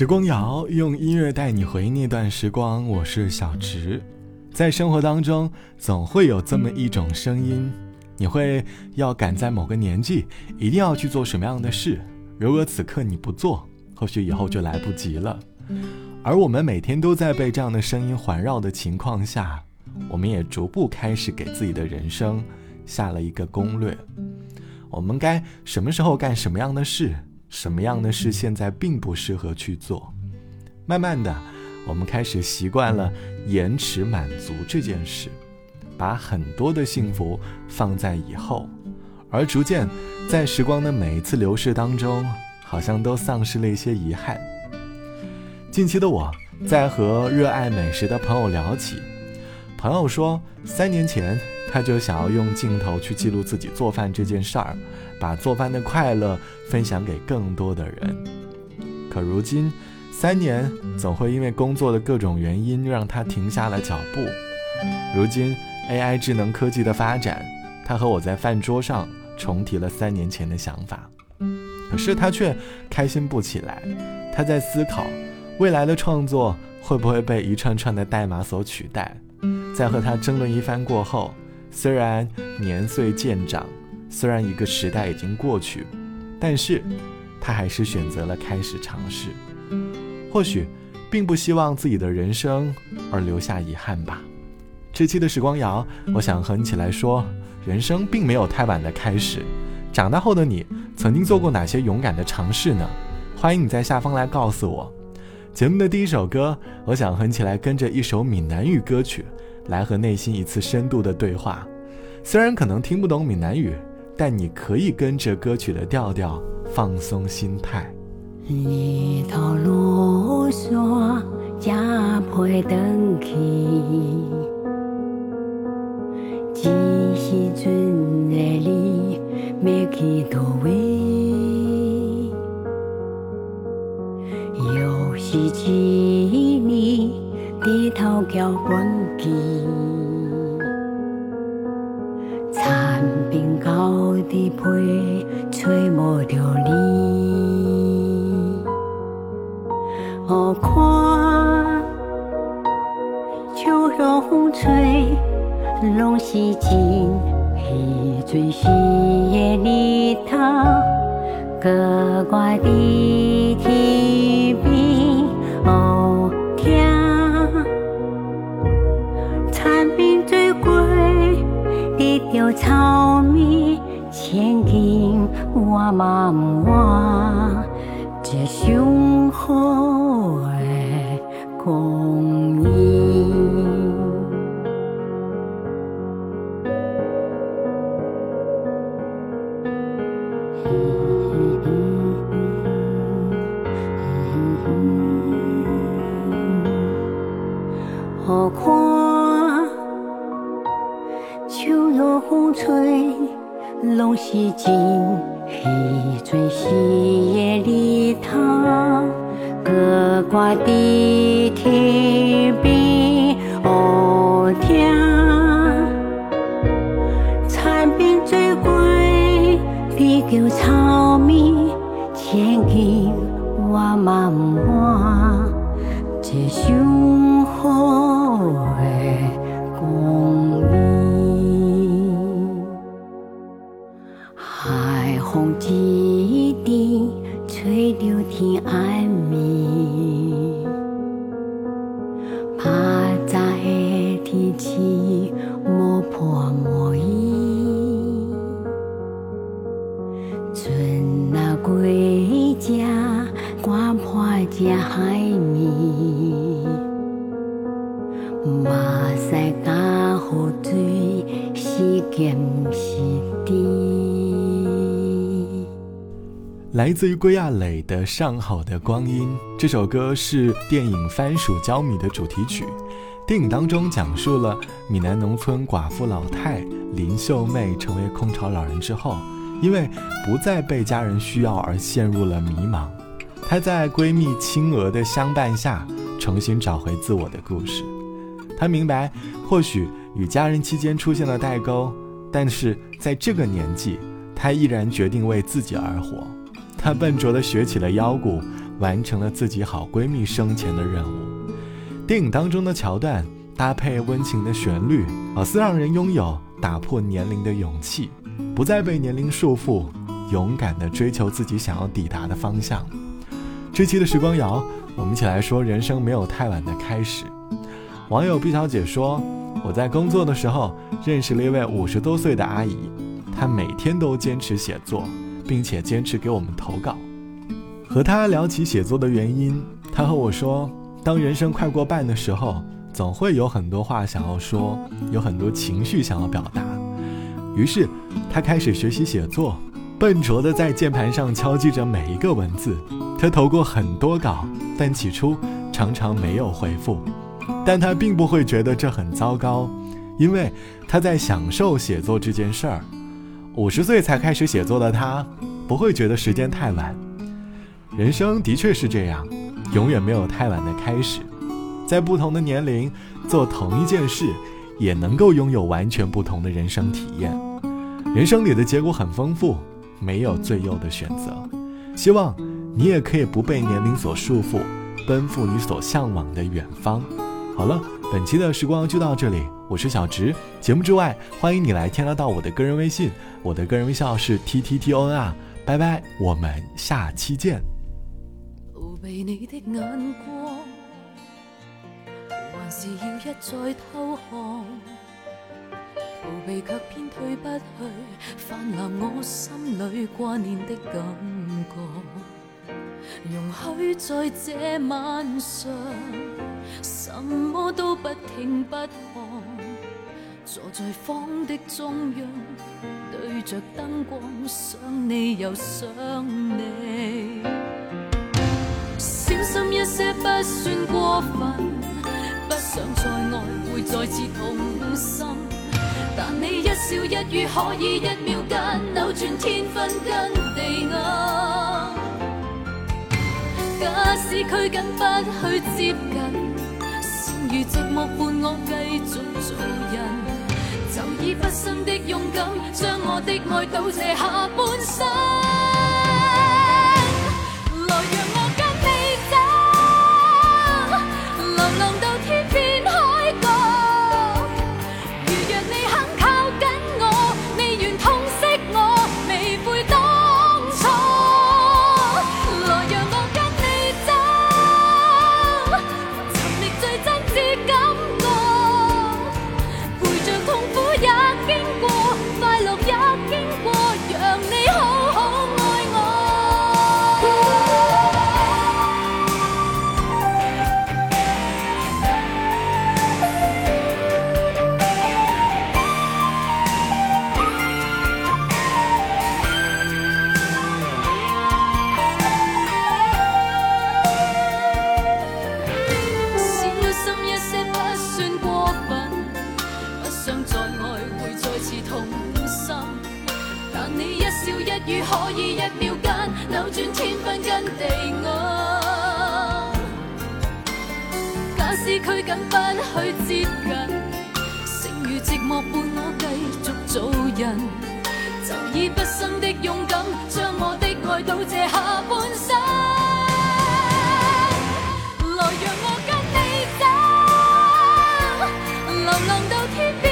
时光谣用音乐带你回那段时光，我是小植。在生活当中，总会有这么一种声音，你会要赶在某个年纪，一定要去做什么样的事。如果此刻你不做，或许以后就来不及了。而我们每天都在被这样的声音环绕的情况下，我们也逐步开始给自己的人生下了一个攻略。我们该什么时候干什么样的事？什么样的事现在并不适合去做？慢慢的，我们开始习惯了延迟满足这件事，把很多的幸福放在以后，而逐渐在时光的每一次流逝当中，好像都丧失了一些遗憾。近期的我在和热爱美食的朋友聊起，朋友说，三年前他就想要用镜头去记录自己做饭这件事儿。把做饭的快乐分享给更多的人，可如今三年总会因为工作的各种原因让他停下了脚步。如今 AI 智能科技的发展，他和我在饭桌上重提了三年前的想法，可是他却开心不起来。他在思考未来的创作会不会被一串串的代码所取代。在和他争论一番过后，虽然年岁渐长。虽然一个时代已经过去，但是他还是选择了开始尝试。或许并不希望自己的人生而留下遗憾吧。这期的时光谣，我想和你一起来说，人生并没有太晚的开始。长大后的你，曾经做过哪些勇敢的尝试呢？欢迎你在下方来告诉我。节目的第一首歌，我想和你一起来跟着一首闽南语歌曲，来和内心一次深度的对话。虽然可能听不懂闽南语。但你可以跟着歌曲的调调放松心态。日头落山，才配回去。这时阵的你要去倒位？又是一年低头交关机。的被吹无着你，我看秋风吹，拢是真。彼阵时的日头，搁挂在天，有草莓。千金我嘛不换，这上好的公益。好看，彼阵时的日头，搁挂在天边，乌天。残冰最贵，比叫草莓，千金我嘛不换，这起莫破莫衣，准那归家，看破这海面，马赛加河水是咸是甜。来自于归亚蕾的《上好的光阴》这首歌是电影《番薯焦米》的主题曲。电影当中讲述了闽南农村寡妇老太林秀妹成为空巢老人之后，因为不再被家人需要而陷入了迷茫。她在闺蜜青娥的相伴下，重新找回自我的故事。她明白，或许与家人期间出现了代沟，但是在这个年纪，她依然决定为自己而活。她笨拙地学起了腰鼓，完成了自己好闺蜜生前的任务。电影当中的桥段搭配温情的旋律，好似让人拥有打破年龄的勇气，不再被年龄束缚，勇敢地追求自己想要抵达的方向。这期的时光谣，我们一起来说人生没有太晚的开始。网友毕小姐说：“我在工作的时候认识了一位五十多岁的阿姨，她每天都坚持写作，并且坚持给我们投稿。和他聊起写作的原因，他和我说，当人生快过半的时候，总会有很多话想要说，有很多情绪想要表达。于是，他开始学习写作，笨拙地在键盘上敲击着每一个文字。他投过很多稿，但起初常常没有回复。”但他并不会觉得这很糟糕，因为他在享受写作这件事儿。五十岁才开始写作的他，不会觉得时间太晚。人生的确是这样，永远没有太晚的开始。在不同的年龄做同一件事，也能够拥有完全不同的人生体验。人生里的结果很丰富，没有最优的选择。希望你也可以不被年龄所束缚，奔赴你所向往的远方。好了，本期的时光就到这里，我是小植。节目之外，欢迎你来添加到我的个人微信，我的个人微信号是 t t t o n 啊，拜拜，我们下期见。逃避你的眼光，还是要一再偷看，逃避却偏退不去，泛滥我心里挂念的感觉。容许在这晚上，什么都不听不看，坐在房的中央，对着灯光，想你又想你。小心一些不算过分，不想再爱会再次痛心，但你一笑一语可以一秒间扭转天昏跟地暗。假使拘谨不去接近，剩余寂寞伴我继续做人，就以不生的勇敢，将我的爱赌这下半生。拘谨，不去接近。剩余寂寞伴我继续做人，就以毕生的勇敢，将我的爱赌这下半生。来，让我跟你走，流浪到天边。